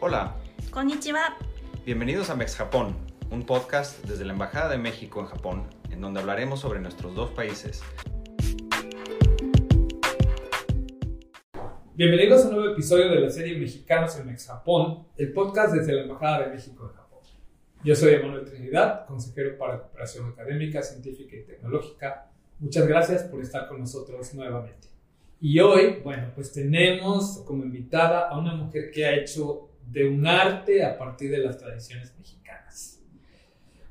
Hola, Konnichiwa. bienvenidos a Mex Japón, un podcast desde la Embajada de México en Japón, en donde hablaremos sobre nuestros dos países. Bienvenidos a un nuevo episodio de la serie Mexicanos en Mex Japón, el podcast desde la Embajada de México en Japón. Yo soy Emanuel Trinidad, consejero para cooperación académica, científica y tecnológica. Muchas gracias por estar con nosotros nuevamente. Y hoy, bueno, pues tenemos como invitada a una mujer que ha hecho de un arte a partir de las tradiciones mexicanas.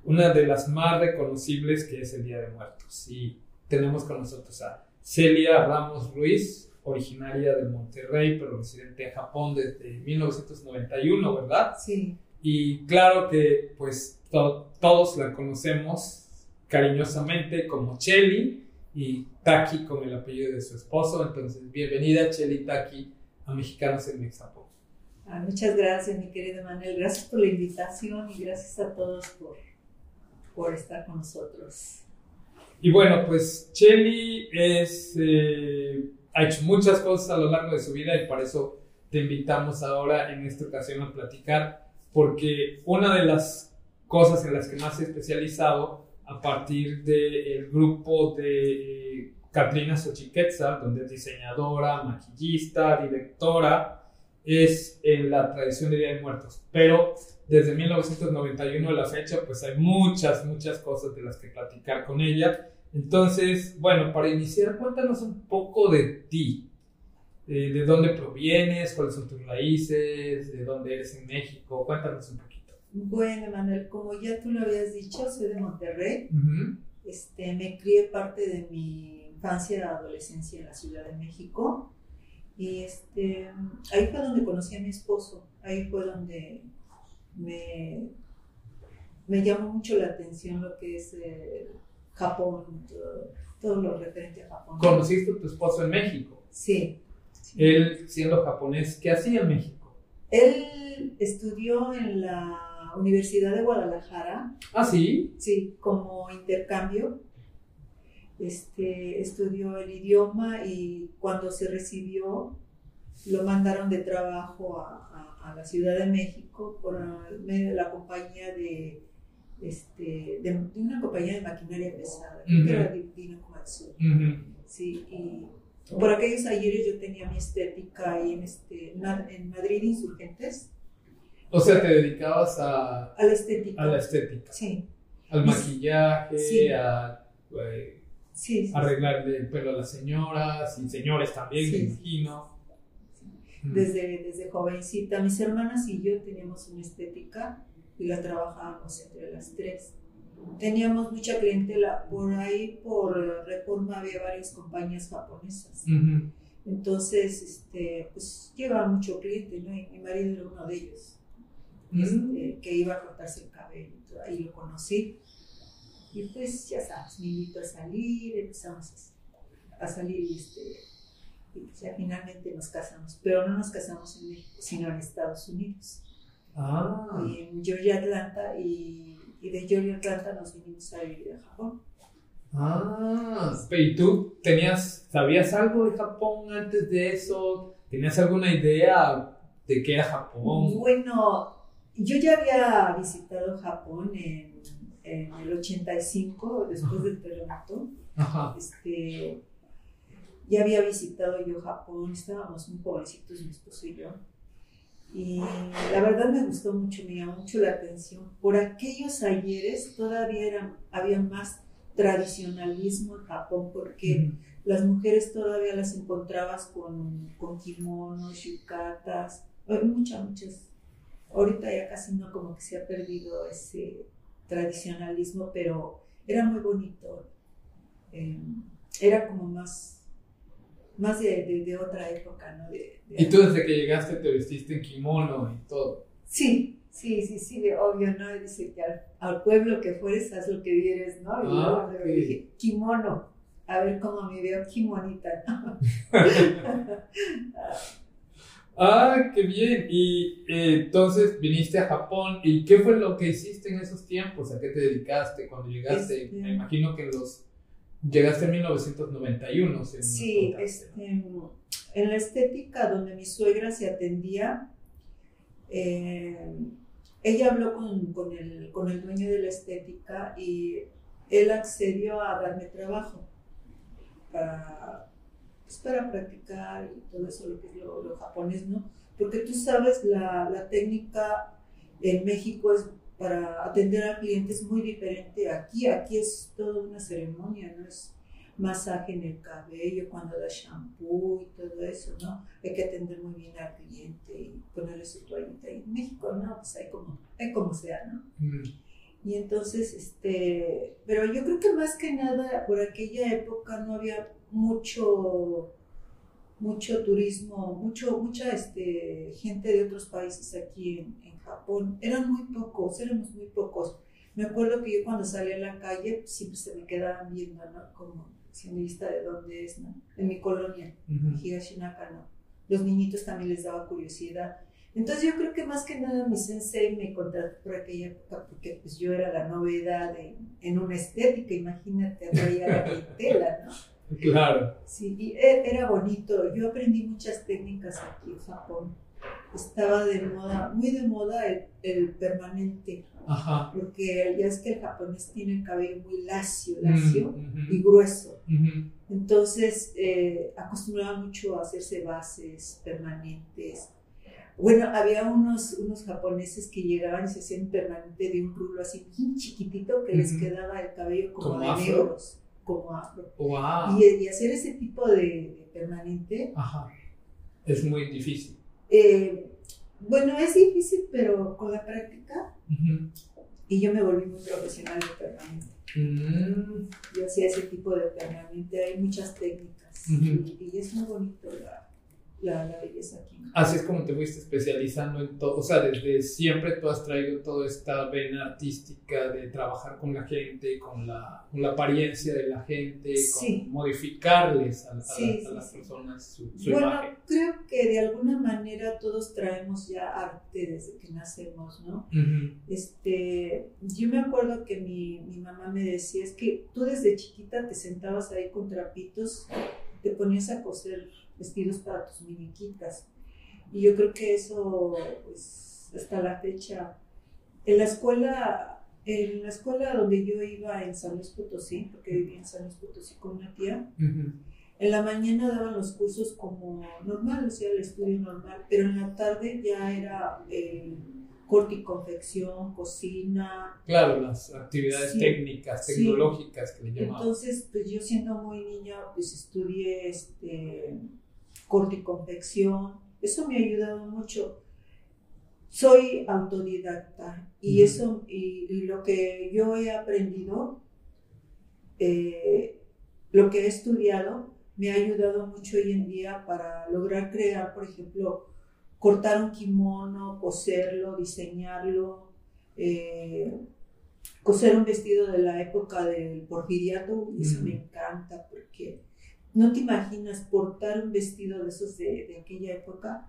Una de las más reconocibles que es el Día de Muertos. Y tenemos con nosotros a Celia Ramos Ruiz, originaria de Monterrey, pero residente en Japón desde 1991, ¿verdad? Sí, Y claro que pues to- todos la conocemos cariñosamente como Cheli y Taki como el apellido de su esposo. Entonces, bienvenida Cheli Taki a Mexicanos en Mexapón. Ah, muchas gracias, mi querido Manuel. Gracias por la invitación y gracias a todos por, por estar con nosotros. Y bueno, pues Cheli es, eh, ha hecho muchas cosas a lo largo de su vida y para eso te invitamos ahora en esta ocasión a platicar, porque una de las cosas en las que más ha especializado a partir del grupo de eh, Katrina Xochiquetzal, donde es diseñadora, maquillista, directora, es en la tradición de Día de Muertos. Pero desde 1991 a la fecha, pues hay muchas, muchas cosas de las que platicar con ella. Entonces, bueno, para iniciar, cuéntanos un poco de ti. Eh, ¿De dónde provienes? ¿Cuáles son tus raíces? ¿De dónde eres en México? Cuéntanos un poquito. Bueno, Manuel, como ya tú lo habías dicho, soy de Monterrey. Este, me crié parte de mi infancia y adolescencia en la Ciudad de México. Y este, ahí fue donde conocí a mi esposo. Ahí fue donde me, me llamó mucho la atención lo que es eh, Japón, todo, todo lo referente a Japón. Conociste a tu esposo en México. Sí. sí. Él, siendo japonés, ¿qué hacía en México? Él estudió en la Universidad de Guadalajara, Ah, sí. sí, como intercambio. Este, estudió el idioma y cuando se recibió lo mandaron de trabajo a, a- a la Ciudad de México por medio de la compañía de, este, de, de una compañía de maquinaria pesada, creo que era Divino Komatsu. Ujú. Sí, y por aquellos ayeres yo tenía mi estética ahí en, este, en Ma- en Madrid Insurgentes, O sea, te dedicabas a, a la estética. a la estética, Sí, al maquillaje, Sí. a sí, sí. arreglarle el pelo a las señoras y señores también, me imagino. Desde, desde jovencita, mis hermanas y yo teníamos una estética y la trabajábamos entre las tres. Teníamos mucha clientela, por ahí por reforma había varias compañías japonesas. Entonces, este, pues llegaba mucho cliente, ¿no? Y mi marido era uno de ellos. Este, que iba a cortarse el cabello. Ahí lo conocí. Y pues ya sabes, me invitó a salir, empezamos a, salir y, este, y ya finalmente nos casamos. Pero no nos casamos en México, sino en Estados Unidos. Ah, Y en Georgia, Atlanta. Y, y de Georgia, Atlanta nos vinimos a vivir a Japón. ah. ¿Y tú tenías, sabías algo de Japón antes de eso? ¿Tenías alguna idea de qué era Japón? Bueno, yo ya había visitado Japón en, en el 85, después del terremoto. Ajá. este, ya había visitado yo Japón, estábamos muy jovencitos, mi esposo y yo. Y la verdad me gustó mucho, me llamó mucho la atención. Por aquellos ayeres todavía era, había más tradicionalismo en Japón porque Ujú. las mujeres todavía las encontrabas con, con kimonos, yucatas, muchas, muchas. Ahorita ya casi no, como que se ha perdido ese tradicionalismo, pero era muy bonito. Eh, era como más, más de, de- de otra época, ¿no? De- Y tú desde que llegaste te vestiste en kimono y todo. Sí, sí, sí, sí, de obvio, ¿no? Dice que al, al pueblo que fueres, haz lo que vieres, ¿no? Y Ah, luego ok. dije, kimono, a ver cómo me veo kimonita, ¿no? Ah, qué bien. Y eh, entonces viniste a Japón. ¿Y qué fue lo que hiciste en esos tiempos? ¿A qué te dedicaste cuando llegaste? Este- Me imagino que los llegaste en 1991. si no Sí, este, en la estética donde mi suegra se atendía, Eh, ella habló con, con, el, con el dueño de la estética y él accedió a darme trabajo para, pues, para practicar y todo eso, lo que es lo, lo japonés, ¿no? Porque tú sabes, la, la técnica en México es para atender a clientes muy diferente. Aquí, aquí es toda una ceremonia, ¿no? Es masaje en el cabello, cuando da shampoo y todo eso, ¿no? Hay que atender muy bien al cliente y ponerle su toallita. Y en México, no, pues hay como, hay como sea, ¿no? Mm. Y entonces, este, pero yo creo que más que nada por aquella época no había mucho, mucho turismo, mucho, mucha este, gente de otros países aquí en, en Japón. Eran muy pocos, éramos muy pocos. Me acuerdo que yo cuando salía a la calle pues, siempre se me quedaban viendo, ¿no? Como si me vista de dónde es, ¿no? En mi colonia, Ujú. Higashinaka, ¿no? Los niñitos también les daba curiosidad. Entonces yo creo que más que nada mi sensei me contrató por aquella época porque pues yo era la novedad en, en una estética, imagínate, traía la clientela, ¿no? Claro. Sí, y e- era bonito. Yo aprendí muchas técnicas aquí en Japón. Estaba de moda, muy de moda el, el permanente, Ajá. porque ya es que el japonés tiene el cabello muy lacio, lacio Mm, y grueso. Entonces, eh, acostumbraba mucho a hacerse bases permanentes. Bueno, había unos, unos japoneses que llegaban y se hacían permanente de un rulo así bien chiquitito que les quedaba el cabello como, ¿Como de afro? negros, como afro. Wow. Y, y hacer ese tipo de, de permanente, Ajá. Es muy difícil. eh, bueno, es difícil, pero con la práctica, y yo me volví muy profesional de permanente. Mm. Yo hacía ese tipo de permanente, hay muchas técnicas, y, y es muy bonito la, la, la belleza aquí. Así es como te fuiste especializando en todo, o sea, desde siempre tú has traído toda esta vena artística de trabajar con la gente, con la, con la apariencia de la gente, Sí. con modificarles a, a- Sí, a sí, las sí. personas su, su Bueno, imagen. creo que de alguna manera todos traemos ya arte desde que nacemos, ¿no? Este, yo me acuerdo que mi, mi mamá me decía, es que tú desde chiquita te sentabas ahí con trapitos, te ponías a coser vestidos para tus muñequitas. Y yo creo que eso, pues, hasta la fecha, en la escuela, en la escuela donde yo iba en San Luis Potosí, porque vivía en San Luis Potosí con una tía, Ujú. en la mañana daban los cursos como normal, o sea, el estudio normal, pero en la tarde ya era eh, corte y confección, cocina. Claro, las actividades Sí. técnicas, Sí. tecnológicas que le llamamos. Entonces, pues yo siendo muy niña, pues estudié este, corte y confección. Eso me ha ayudado mucho. Soy autodidacta y eso, y, y lo que yo he aprendido, eh, lo que he estudiado, me ha ayudado mucho hoy en día para lograr crear, por ejemplo, cortar un kimono, coserlo, diseñarlo, eh, coser un vestido de la época del porfiriato, eso Mm. me encanta porque no te imaginas portar un vestido de esos de, de aquella época,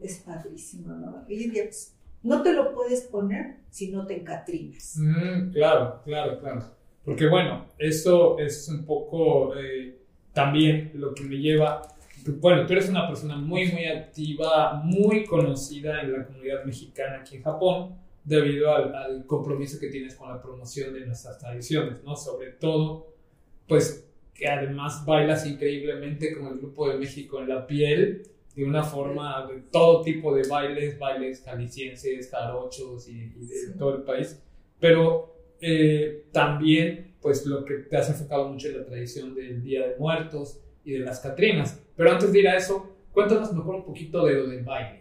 es padrísimo, ¿no? Hoy en día pues, no te lo puedes poner si no te encatrinas. Mm, claro, claro, claro. Porque bueno, eso es un poco eh, también lo que me lleva. Bueno, tú eres una persona muy, muy activa, muy conocida en la comunidad mexicana aquí en Japón, debido al, al compromiso que tienes con la promoción de nuestras tradiciones, ¿no? Sobre todo, pues que además bailas increíblemente con el grupo de México en la piel, de una forma de todo tipo de bailes, bailes jaliscienses, jarochos y, y de Sí. todo el país. Pero eh, también, pues lo que te has enfocado mucho en la tradición del Día de Muertos y de las Catrinas. Pero antes de ir a eso, cuéntanos mejor un poquito de lo del baile.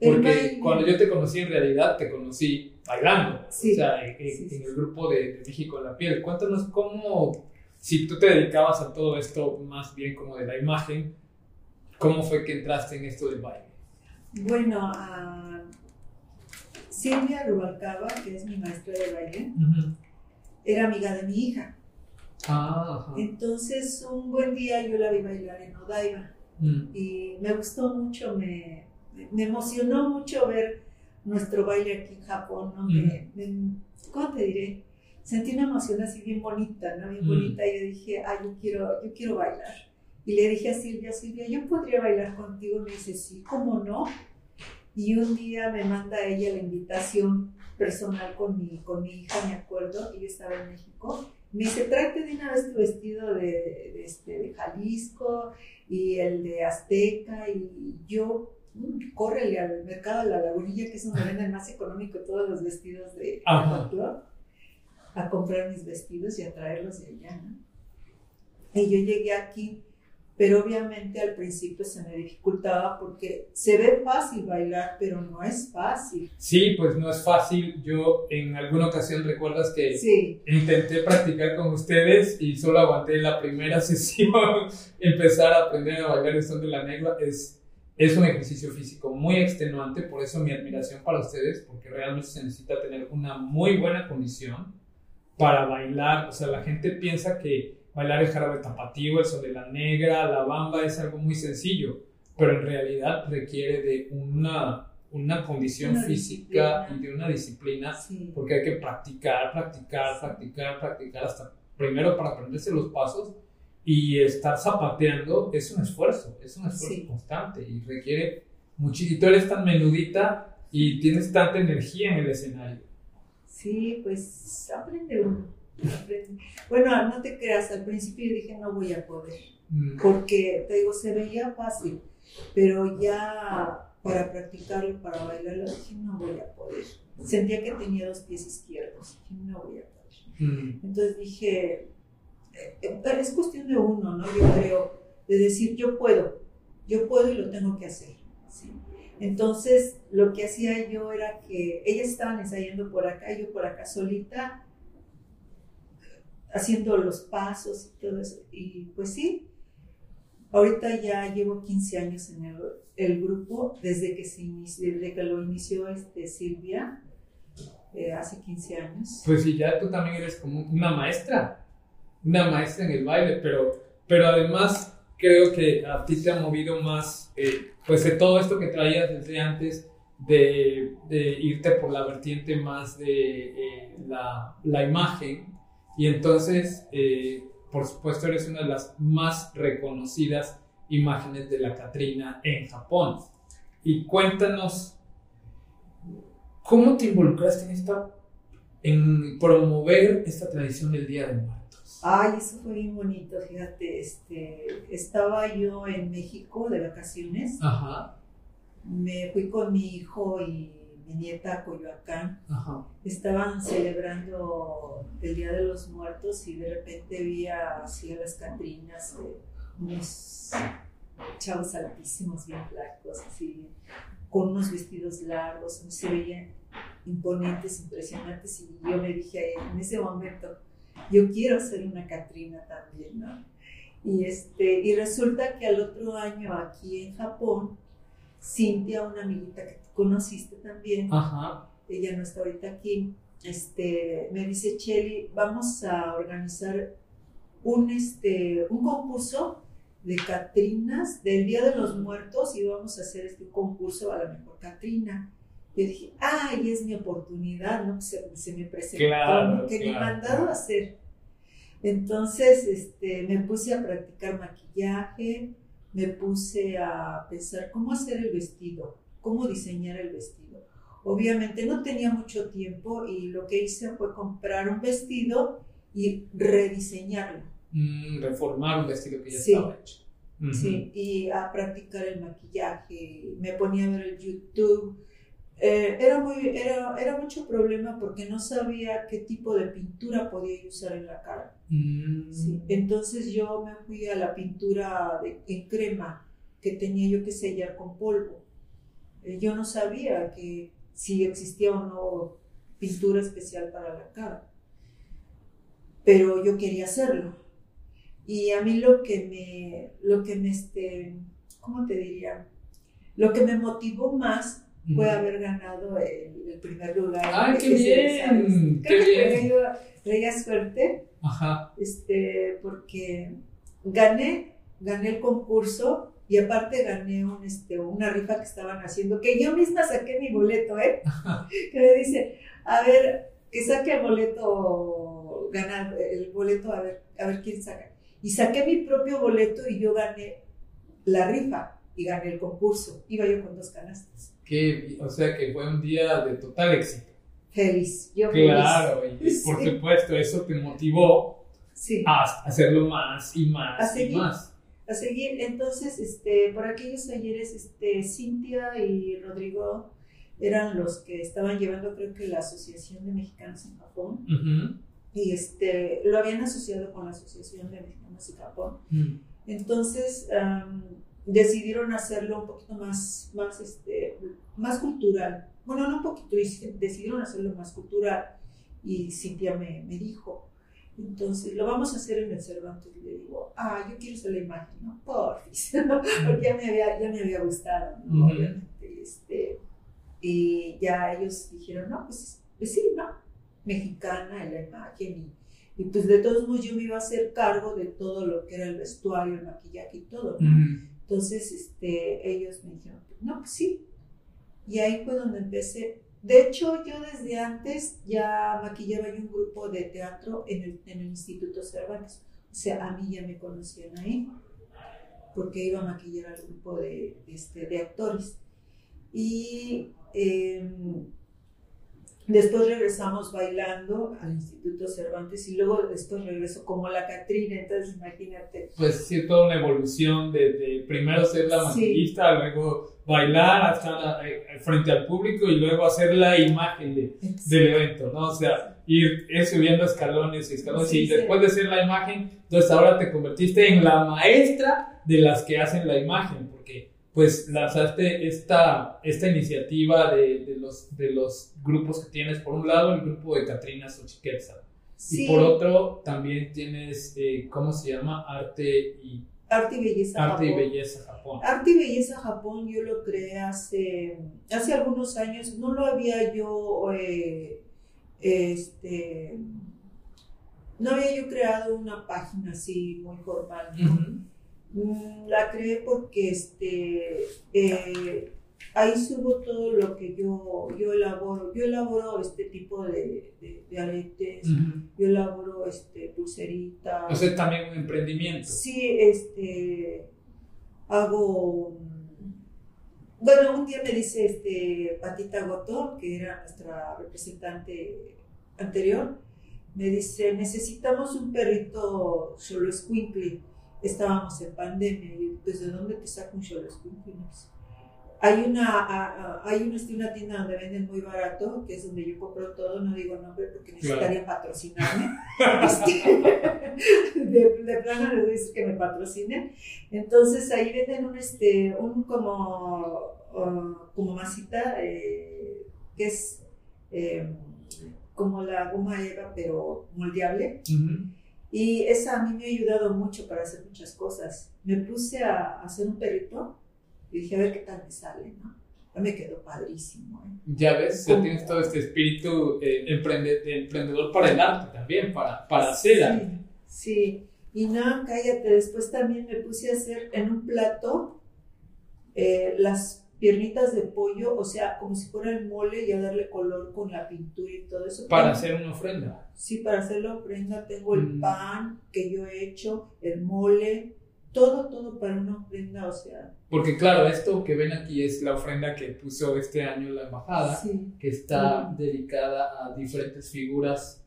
Porque baile- cuando yo te conocí, en realidad te conocí bailando. Sí, O sea, en, sí, en el grupo de, de México en la piel. Cuéntanos cómo, si tú te dedicabas a todo esto más bien como de la imagen, ¿cómo fue que entraste en esto del baile? Bueno, a Silvia Rubalcaba, que es mi maestra de baile, era amiga de mi hija. Ah. Entonces, un buen día yo la vi bailar en Odaiba Mm. y me gustó mucho, me, me emocionó mucho ver nuestro baile aquí en Japón, ¿no? Me- me- ¿Cómo te diré? Sentí una emoción así bien bonita, ¿no? Bien Mm. bonita y yo dije, ah, yo quiero, yo quiero bailar. Y le dije a Silvia, Silvia, ¿yo podría bailar contigo? Y me dice, sí, ¿cómo no? Y un día me manda ella la invitación personal con mi, con mi hija, me acuerdo, ella estaba en México. Me dice, tráete de una vez tu vestido de, de, este, de Jalisco y el de Azteca. Y yo, mm, córrele al mercado de la lagunilla, que es donde venden más económico todos los vestidos de folclore, a comprar mis vestidos y a traerlos de allá. ¿no? Y yo llegué aquí pero obviamente al principio se me dificultaba porque se ve fácil bailar, pero no es fácil. Sí, pues no es fácil. Yo en alguna ocasión recuerdas que intenté practicar con ustedes y solo aguanté la primera sesión. Empezar a aprender a bailar el son de la negra es, es un ejercicio físico muy extenuante, por eso mi admiración para ustedes, porque realmente se necesita tener una muy buena condición para bailar. O sea, la gente piensa que bailar el jarabe tapatío, el sol de la negra, la bamba es algo muy sencillo, pero en realidad requiere de una, una condición física y de una disciplina, porque hay que practicar, practicar, practicar, practicar hasta primero para aprenderse los pasos y estar zapateando es un esfuerzo, es un esfuerzo constante y requiere muchísimo. Y tú eres tan menudita y tienes tanta energía en el escenario. Sí, pues aprende uno. Bueno, no te creas, al principio dije no voy a poder, mm. porque te digo, se veía fácil, pero ya para practicarlo, para bailarlo, dije no voy a poder. Sentía que tenía dos pies izquierdos, dije no voy a poder. Mm. Entonces dije, eh, eh, es cuestión de uno, ¿no? Yo creo, de decir yo puedo, yo puedo y lo tengo que hacer. Entonces, lo que hacía yo era que ellas estaban ensayando por acá, yo por acá solita, haciendo los pasos y todo eso. Y pues sí, ahorita ya llevo 15 años en el, grupo, desde que, se inició, desde que lo inició este, Silvia, eh, hace 15 años. Pues sí, ya tú también eres como una maestra, una maestra en el baile, pero, pero además creo que a ti te ha movido más, eh, pues de todo esto que traías desde antes, de, irte por la vertiente más de eh, la, la imagen, y entonces, eh, por supuesto, eres una de las más reconocidas imágenes de la Catrina en Japón. Y cuéntanos, ¿cómo te involucraste en esta, en promover esta tradición del Día de Muertos? Ay, eso fue bien bonito, fíjate, este, estaba yo en México de vacaciones. Ajá. Me fui con mi hijo y mi nieta Coyoacán, estaban celebrando el Día de los Muertos y de repente vi así a las Catrinas, eh, unos chavos altísimos, bien flacos, así, con unos vestidos largos, se veían imponentes, impresionantes, y yo me dije en ese momento, yo quiero ser una Catrina también, ¿no? Y, este, y resulta que al otro año aquí en Japón, Cintia, una amiguita que conociste también, ella no está ahorita aquí, este, me dice, Cheli, vamos a organizar un, este, un concurso de Catrinas del Día de los Muertos y vamos a hacer este concurso a la mejor Catrina. Yo dije, ay, es mi oportunidad, ¿no? Se, se me presentó, claro, que ni mandado a hacer. Entonces, este, me puse a practicar maquillaje, me puse a pensar cómo hacer el vestido, cómo diseñar el vestido. Obviamente no tenía mucho tiempo y lo que hice fue comprar un vestido y rediseñarlo. Mm, reformar un vestido que ya estaba hecho. Sí, y a practicar el maquillaje. Me ponía a ver el YouTube. Eh, era, muy, era, era, mucho problema porque no sabía qué tipo de pintura podía usar en la cara. Mm. Entonces yo me fui a la pintura de, en crema que tenía yo que sellar con polvo. Eh, yo no sabía que si existía o no pintura especial para la cara, pero yo quería hacerlo. Y a mí lo que me, lo que me, este, ¿cómo te diría? Lo que me motivó más fue haber ganado el, primer lugar. ¡Ay, qué bien! Creo que traía suerte, Ajá. Este, porque gané, gané el concurso y aparte gané un, este, una rifa que estaban haciendo, que yo misma saqué mi boleto, ¿eh? que me dice, a ver, que saque el boleto, ganar el boleto, a ver, a ver quién saca. Y saqué mi propio boleto y yo gané la rifa y gané el concurso. Iba yo con dos canastas. Que, o sea que fue un día de total éxito. Feliz, yo Claro, feliz. y por Sí. supuesto, eso te motivó Sí. a hacerlo más y más A y seguir. más. a seguir. Entonces, este, por aquellos ayeres, este, Cintia y Rodrigo eran los que estaban llevando, creo que la Asociación de Mexicanos en Japón, y este, lo habían asociado con la Asociación de Mexicanos en Japón. Mm. Entonces, am, decidieron hacerlo un poquito más, más, este, más cultural. Bueno, no un poquito, decidieron hacerlo más cultural. Y Cintia me, me dijo, entonces, lo vamos a hacer en el Cervantes. Y le digo, ah, yo quiero hacer la imagen, ¿no? Porfis. Porque ya me había, ya me había gustado, ¿no? Obviamente. Este, y ya ellos dijeron, no, pues, pues sí, ¿no? Mexicana en la imagen. Y, y pues de todos modos yo me iba a hacer cargo de todo lo que era el vestuario, el maquillaje y todo, ¿no? Mm. Entonces, este, ellos me dijeron, no, pues sí. Y ahí fue donde empecé. De hecho, yo desde antes ya maquillaba yo un grupo de teatro en el, en el Instituto Cervantes. O sea, a mí ya me conocían ahí, porque iba a maquillar al grupo de, este, de actores. Y em, después regresamos bailando al Instituto Cervantes y luego después regresó como la Catrina, entonces imagínate. Pues sí, toda una evolución de, de primero ser la Sí. maquillista, luego bailar hasta la- eh, frente al público y luego hacer la imagen de, del evento, ¿no? O sea, ir, ir subiendo escalones y escalones Sí, y sí. después de ser la imagen, entonces ahora te convertiste en la maestra de las que hacen la imagen, porque pues lanzaste esta, esta iniciativa de, de los, de los grupos que tienes, por un lado el grupo de Catrina Xochiquetzal, Sí, y por otro también tienes, eh, ¿cómo se llama? Arte y, Arte y Belleza Arte y Japón. Belleza Japón. Arte y Belleza Japón yo lo creé hace, hace algunos años, no lo había yo, eh, este, no había yo creado una página así muy formal, La creé porque este, eh, ahí subo todo lo que yo, yo elaboro. Yo elaboro este tipo de, de- de aretes, yo elaboro este, pulseritas. O sea, también un emprendimiento. Sí, este, hago, bueno, un día me dice este, Patita Goto, que era nuestra representante anterior, me dice, necesitamos un perrito solo escuincle. Estábamos en pandemia y pues ¿de dónde te saco un sé. Hay una, a- a- hay una, este, una tienda donde venden muy barato, que es donde yo compro todo, no digo nombre porque necesitaría patrocinarme. Este, de, de plano les decir que me patrocinen. Entonces ahí venden un, este, un como, uh, como masita eh, que es eh, como la goma eva, pero moldeable. Ujú. Y esa a mí me ha ayudado mucho para hacer muchas cosas. Me puse a, hacer un perrito y dije, a ver qué tal me sale, ¿no? Me quedó padrísimo. ¿eh? Ya ves, ya tienes todo este espíritu eh, emprende- de emprendedor para el arte también, para, para hacer arte. Sí, sí. Y no, cállate, después también me puse a hacer en un plato eh, las piernitas de pollo, o sea, como si fuera el mole y a darle color con la pintura y todo eso. Para hacer una ofrenda. Sí, para hacer la ofrenda tengo el Mm. pan que yo he hecho, el mole, todo, todo para una ofrenda, o sea. Porque claro, esto que ven aquí es la ofrenda que puso este año la embajada, Sí. que está dedicada a diferentes figuras,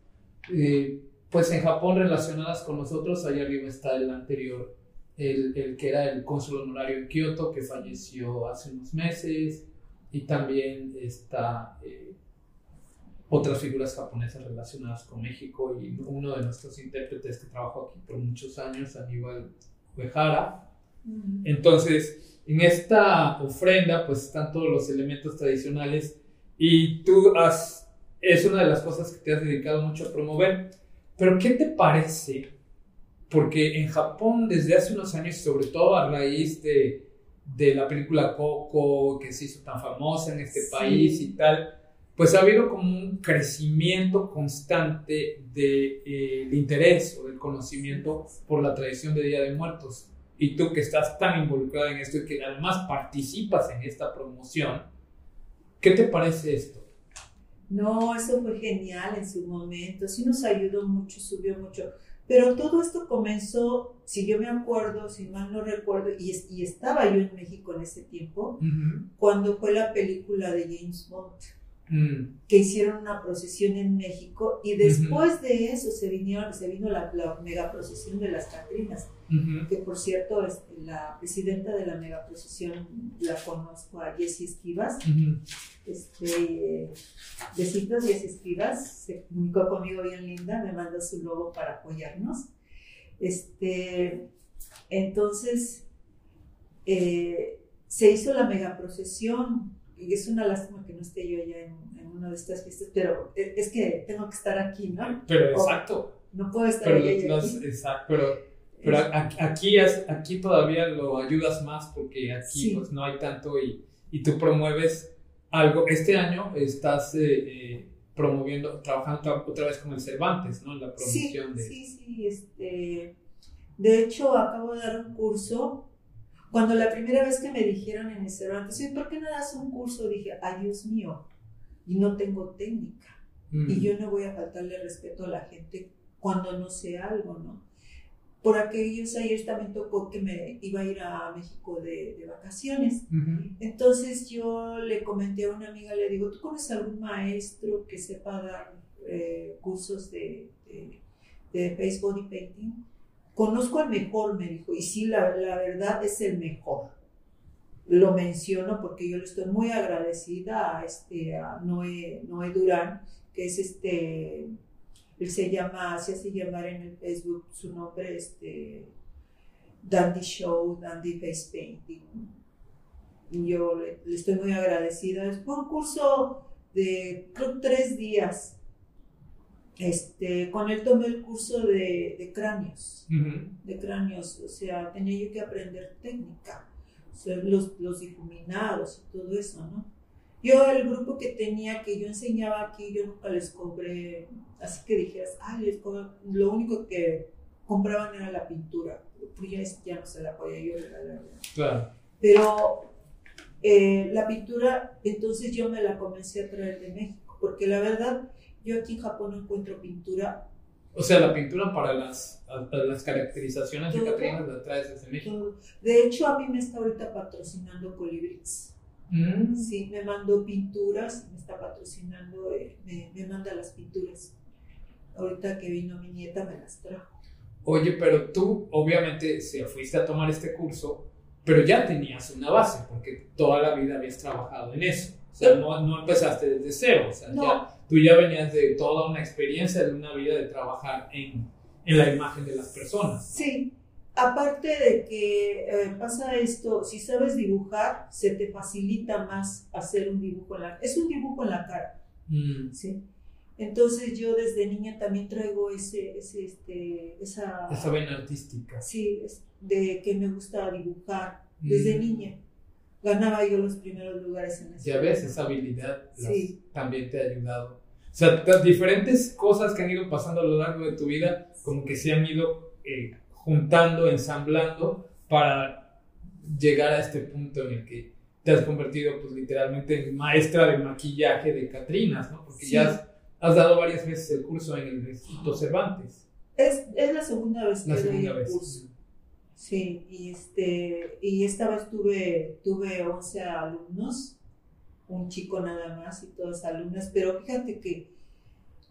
eh, pues en Japón relacionadas con nosotros. Allá arriba está el anterior, el, el que era el cónsul honorario en Kioto, que falleció hace unos meses, y también está eh, otras figuras japonesas relacionadas con México y uno de nuestros intérpretes que trabajó aquí por muchos años, Aníbal Uehara. Mm. Entonces, en esta ofrenda, pues están todos los elementos tradicionales y tú has, es una de las cosas que te has dedicado mucho a promover. Pero, ¿qué te parece? Porque en Japón, desde hace unos años, sobre todo a raíz de, de la película Coco, que se hizo tan famosa en este Sí. país y tal, pues ha habido como un crecimiento constante del de, eh, el interés o del conocimiento por la tradición de Día de Muertos. Y tú que estás tan involucrada en esto y que además participas en esta promoción, ¿qué te parece esto? No, eso fue genial en su momento, sí nos ayudó mucho, subió mucho, Pero todo esto comenzó, si yo me acuerdo, si mal no recuerdo, y, y estaba yo en México en ese tiempo, cuando fue la película de James Bond. Mm. que hicieron una procesión en México y después de eso se, vinieron, se vino la, mega procesión de las Catrinas, que por cierto este, la presidenta de la mega procesión la conozco a Jessie Esquivas, este, besitos Jessie Esquivas, se comunicó conmigo bien linda, me mandó su logo para apoyarnos. Este, entonces, eh, se hizo la mega procesión y es una lástima que no esté yo allá en, una de estas fiestas, pero es que tengo que estar aquí, ¿no? Pero exacto. No puedo estar pero Exacto, pero, pero aquí, aquí todavía lo ayudas más porque aquí pues, no hay tanto y, y, tú promueves algo. Este año estás eh, eh, promoviendo, trabajando otra vez con el Cervantes, ¿no? La promoción de... Sí, sí, este... De hecho, acabo de dar un curso cuando la primera vez que me dijeron en el Cervantes, ¿por qué no das un curso? Dije, ay Dios mío, y no tengo técnica. Y mm. yo no voy a faltarle respeto a la gente cuando no sé algo, ¿no? Por aquellos ayer también tocó que me iba a ir a México de, vacaciones. Entonces yo le comenté a una amiga, le digo, ¿tú conoces algún maestro que sepa dar eh, cursos de, de, de face body painting? Conozco al mejor, me dijo, y sí, la, la verdad es el mejor. Lo menciono porque yo le estoy muy agradecida a, este, a Noé, Noé Durán, que es este, él se llama, se hace llamar en el Facebook su nombre, este, Dandy Show, Dandy Face Painting. Yo le, le estoy muy agradecida. Fue un curso de, creo, tres días este, con él tomé el curso de, de cráneos, de cráneos, o sea, tenía yo que aprender técnica, los, los difuminados y todo eso, ¿no? Yo el grupo que tenía, que yo enseñaba aquí, yo nunca les cobré, así que dijeras, ah, les lo único que compraban era la pintura, pues ya, ya no se la podía yo regalar. Claro. Pero eh, la pintura, entonces yo me la comencé a traer de México, porque la verdad yo aquí en Japón no encuentro pintura. O sea, la pintura para las, las caracterizaciones de Catrinas la traes desde México. De hecho, a mí me está ahorita patrocinando Colibris. Mm. Sí, me mandó pinturas, me está patrocinando, eh, me, me manda las pinturas. Ahorita que vino mi nieta me las trajo. Oye, pero tú obviamente si fuiste a tomar este curso, pero ya tenías una base, porque toda la vida habías trabajado en eso. O sea, no, no empezaste desde cero. O sea, ya tú ya venías de toda una experiencia, de una vida de trabajar en, en la imagen de las personas. Sí, aparte de que eh, pasa esto, si sabes dibujar, se te facilita más hacer un dibujo en la Es un dibujo en la cara, mm. ¿sí? Entonces yo desde niña también traigo ese, ese este, esa... Esa vena artística. Sí, de que me gusta dibujar desde mm. niña ganaba yo los primeros lugares en Ya ves, esa habilidad también te ha ayudado. O sea, las diferentes cosas que han ido pasando a lo largo de tu vida, como que se han ido eh, juntando, ensamblando para llegar a este punto en el que te has convertido, pues literalmente en maestra de maquillaje de Catrinas, ¿no? Porque ya has, dado varias veces el curso en el Instituto Cervantes. Es, es la segunda vez que doy el curso. Sí, y, este, y esta vez tuve, tuve 11 alumnos, un chico nada más y todas alumnas, pero fíjate que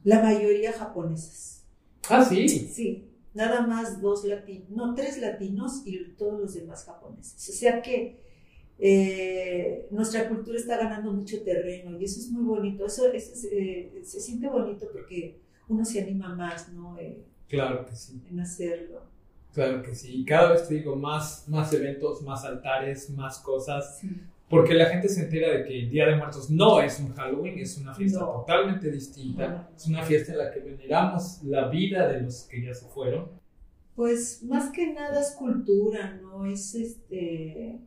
la mayoría japonesas. Ah, sí. Sí, nada más dos latinos, no, tres latinos y todos los demás japoneses. O sea que eh, nuestra cultura está ganando mucho terreno y eso es muy bonito, eso, eh, se siente bonito porque uno se anima más, ¿no? Eh, claro que sí. En hacerlo. Claro que sí. Y cada vez te digo más, más eventos, más altares, más cosas. Porque la gente se entera de que el Día de Muertos no es un Halloween, es una fiesta totalmente distinta. Es una fiesta en la que veneramos la vida de los que ya se fueron. Pues más que nada es cultura, no es este.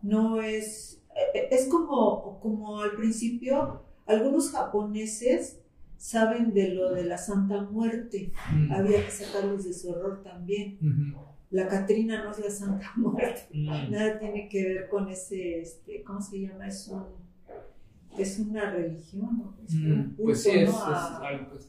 No es. E, e, es como, como al principio, algunos japoneses saben de lo de la Santa Muerte. Mm. Había que sacarlos de su horror también. La Catrina no es la Santa Muerte. Mm. Nada tiene que ver con ese, este, ¿cómo se llama? Es, es una religión. ¿no? Mm. pues sí, es,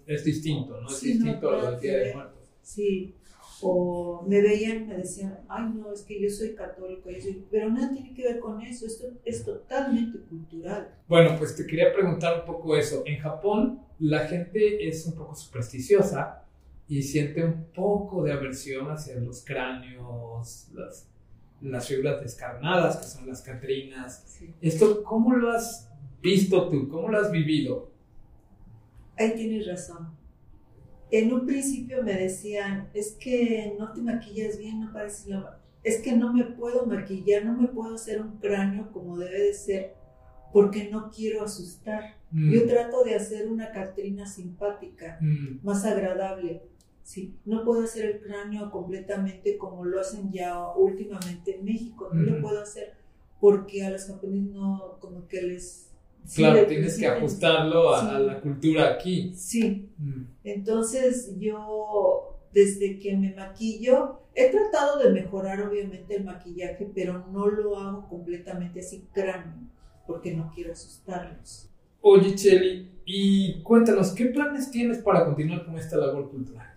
es, distinto, ¿no? Es distinto a los Día de Muertos. Sí, o me veían, me decían, ay no, es que yo soy católico, yo soy... pero nada tiene que ver con eso, esto es totalmente cultural. Bueno, pues te quería preguntar un poco eso. En Japón la gente es un poco supersticiosa y siente un poco de aversión hacia los cráneos, las, las figuras descarnadas, que son las Catrinas. Sí. ¿Esto cómo lo has visto tú? ¿Cómo lo has vivido? Ahí tienes razón. En un principio me decían, es que no te maquillas bien, no pareces la... Es que no me puedo maquillar, no me puedo hacer un cráneo como debe de ser, porque no quiero asustar. Mm, Yo trato de hacer una Catrina simpática, mm, más agradable. Sí, no puedo hacer el cráneo completamente como lo hacen ya últimamente en México. No lo puedo hacer porque a los japoneses no, como que les... claro, tienes que ajustarlo a, sí. a la cultura aquí. Sí, Mm, entonces yo desde que me maquillo, he tratado de mejorar obviamente el maquillaje, pero no lo hago completamente así cráneo, porque no quiero asustarlos. Oye, Cheli, y cuéntanos, ¿qué planes tienes para continuar con esta labor cultural?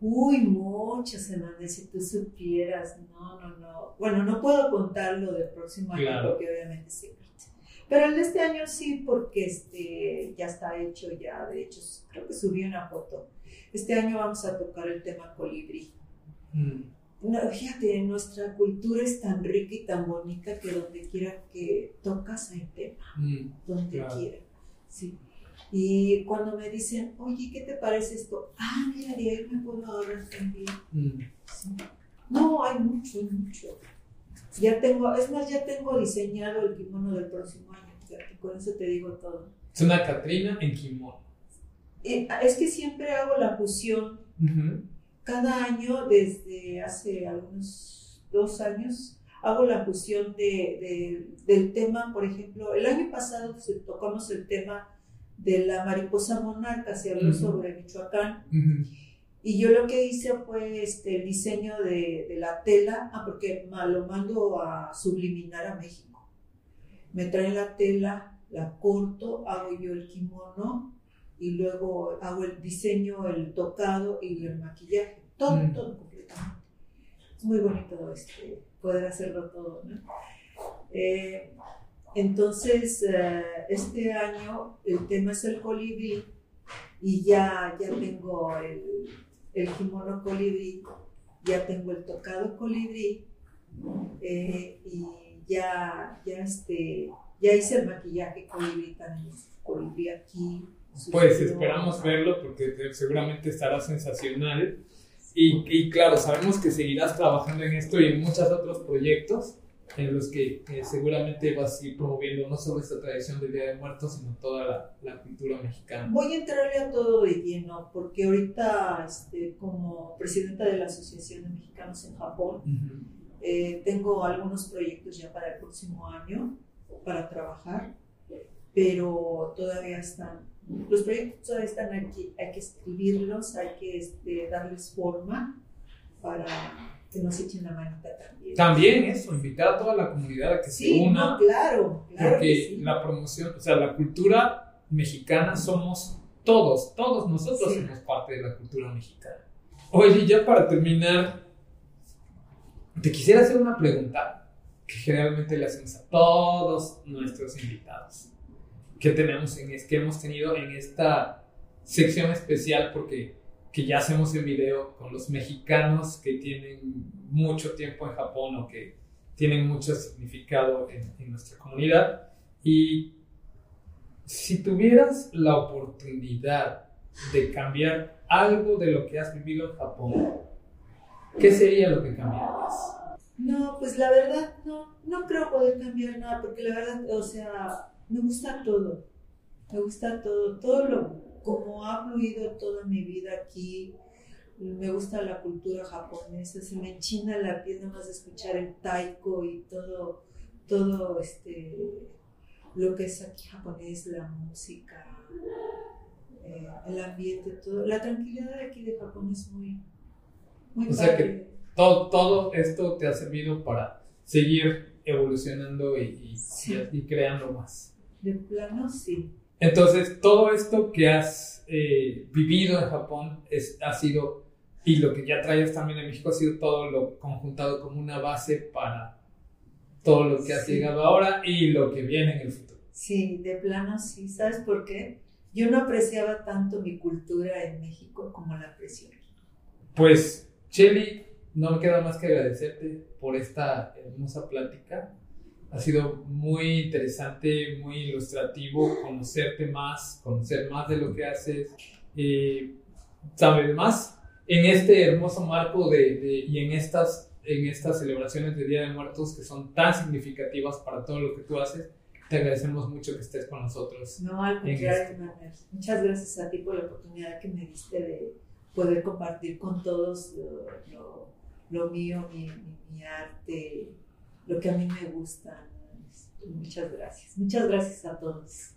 Uy, muchas, Hernández, si tú supieras. No, no, no. Bueno, no puedo contar lo del próximo año Claro. porque obviamente secreto. Pero el de este año sí, porque este ya está hecho ya. De hecho, creo que subí una foto. Este año vamos a tocar el tema colibrí. Mm, No, fíjate, nuestra cultura es tan rica y tan bonita que donde quiera que tocas hay tema, mm, donde Claro. quiera. Sí. Y cuando me dicen, oye, ¿qué te parece esto? Ah, mira, de ahí me puedo ahorrar también. mm. Sí. No, hay mucho, hay mucho. Ya tengo, es más, ya tengo diseñado el kimono del próximo año. con eso te digo todo. Es una Catrina en kimono. Eh, es que siempre hago la fusión Ujú, cada año, desde hace algunos dos años, hago la fusión de, de- del tema, por ejemplo, el año pasado tocamos el tema de la mariposa monarca, se habló sobre Michoacán, y yo lo que hice fue este, el diseño de, de la tela, ah, porque lo mando a subliminar a México. Me traen la tela, la corto, hago yo el kimono y luego hago el diseño, el tocado y el maquillaje. Todo, Mm. todo completamente. Es muy bonito este, poder hacerlo todo, ¿no? Eh, entonces, eh, este año el tema es el colibrí y ya, ya tengo el, el kimono colibrí, ya tengo el tocado colibrí eh, y ya, ya, este, ya hice el maquillaje colibrí también, colibrí aquí. Pues esperamos verlo porque te- seguramente estará sensacional. Y, y claro, sabemos que seguirás trabajando en esto y en muchos otros proyectos en los que eh, seguramente vas a ir promoviendo no solo esta tradición del Día de Muertos, sino toda la, la cultura mexicana. Voy a entrarle a todo de lleno, porque ahorita, este, como presidenta de la Asociación de Mexicanos en Japón, Ujú. eh, tengo algunos proyectos ya para el próximo año para trabajar, pero todavía están, los proyectos todavía están aquí, hay que escribirlos, hay que este, darles forma para que nos echen la manita también. También eso, invitar a toda la comunidad a que se Sí, una. no, claro, claro porque que sí. la promoción, o sea, la cultura mexicana somos todos, todos nosotros Sí. somos parte de la cultura mexicana. Oye, ya para terminar, te quisiera hacer una pregunta que generalmente le hacemos a todos nuestros invitados que tenemos en es que hemos tenido en esta sección especial porque que ya hacemos el video con los mexicanos que tienen mucho tiempo en Japón o que tienen mucho significado en, nuestra comunidad. Y si tuvieras la oportunidad de cambiar algo de lo que has vivido en Japón, ¿qué sería lo que cambiarías? No, pues la verdad no, no creo poder cambiar nada, porque la verdad, o sea, me gusta todo, me gusta todo, todo lo, como ha fluido toda mi vida aquí, me gusta la cultura japonesa, se me enchina la piel nada más de escuchar el taiko y todo, todo este, lo que es aquí japonés, la música, eh, el ambiente, todo, la tranquilidad de aquí de Japón es muy, muy O sea que-. Todo, todo esto te ha servido para seguir evolucionando y, y- Sí. y- y creando más. De plano, sí. Entonces, todo esto que has eh, vivido en Japón es, ha sido Y lo que ya traías también en México ha sido todo lo conjuntado como una base para todo lo que has Sí. llegado ahora y lo que viene en el futuro. Sí, de plano sí. ¿Sabes por qué? Yo no apreciaba tanto mi cultura en México como la aprecio. aquí. Pues, Shelly, no me queda más que agradecerte por esta hermosa plática. Ha sido muy interesante, muy ilustrativo conocerte más, conocer más de lo que haces, eh, saber más en este hermoso marco de, de- y en estas, en estas celebraciones de Día de Muertos que son tan significativas para todo lo que tú haces. Te agradecemos mucho que estés con nosotros. No, al contrario, este. Muchas gracias a ti por la oportunidad que me diste de poder compartir con todos lo, lo- lo mío, mi, mi- mi arte, lo que a mí me gusta. ¿no? Muchas gracias. Muchas gracias a todos.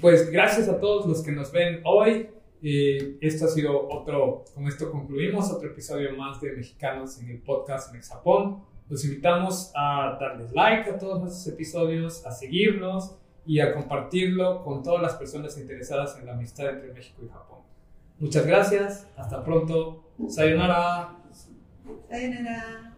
Pues gracias a todos los que nos ven hoy. Eh, esto ha sido otro, con esto concluimos otro episodio más de Mexicanos en el podcast Mexapón. Los invitamos a darles like a todos nuestros episodios, a seguirnos y a compartirlo con todas las personas interesadas en la amistad entre México y Japón. Muchas gracias, hasta pronto, sayonara. Sayonara.